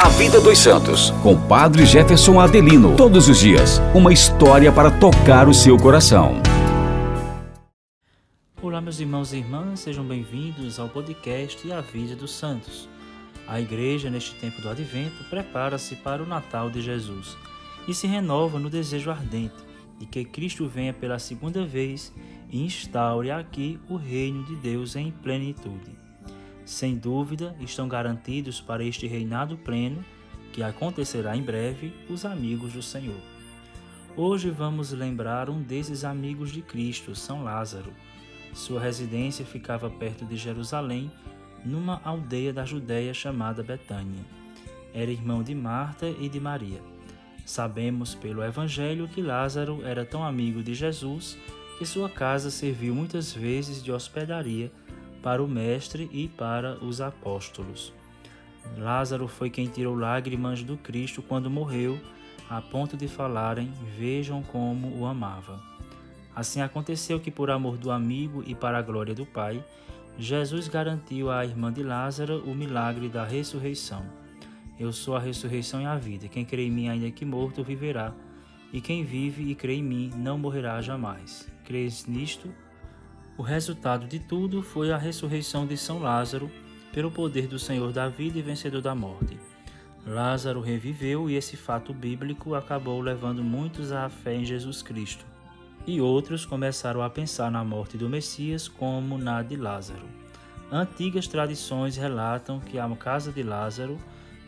A Vida dos Santos, com Padre Jefferson Adelino. Todos os dias, uma história para tocar o seu coração. Olá, meus irmãos e irmãs, sejam bem-vindos ao podcast A Vida dos Santos. A igreja, neste tempo do advento, prepara-se para o Natal de Jesus e se renova no desejo ardente de que Cristo venha pela segunda vez e instaure aqui o reino de Deus em plenitude. Sem dúvida, estão garantidos para este reinado pleno, que acontecerá em breve, os amigos do Senhor. Hoje vamos lembrar um desses amigos de Cristo, São Lázaro. Sua residência ficava perto de Jerusalém, numa aldeia da Judéia chamada Betânia. Era irmão de Marta e de Maria. Sabemos pelo Evangelho que Lázaro era tão amigo de Jesus que sua casa serviu muitas vezes de hospedaria para o Mestre e para os apóstolos. Lázaro foi quem tirou lágrimas do Cristo quando morreu, a ponto de falarem: Vejam como o amava. Assim aconteceu que, por amor do amigo e para a glória do Pai, Jesus garantiu à irmã de Lázaro o milagre da ressurreição. Eu sou a ressurreição e a vida. Quem crê em mim, ainda que morto, viverá. E quem vive e crê em mim, não morrerá jamais. Crês nisto? O resultado de tudo foi a ressurreição de São Lázaro, pelo poder do Senhor da vida e vencedor da morte. Lázaro reviveu e esse fato bíblico acabou levando muitos à fé em Jesus Cristo. E outros começaram a pensar na morte do Messias como na de Lázaro. Antigas tradições relatam que a casa de Lázaro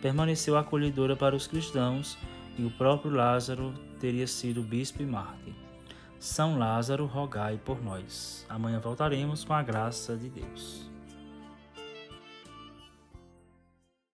permaneceu acolhedora para os cristãos e o próprio Lázaro teria sido bispo e mártir. São Lázaro, rogai por nós. Amanhã voltaremos com a graça de Deus.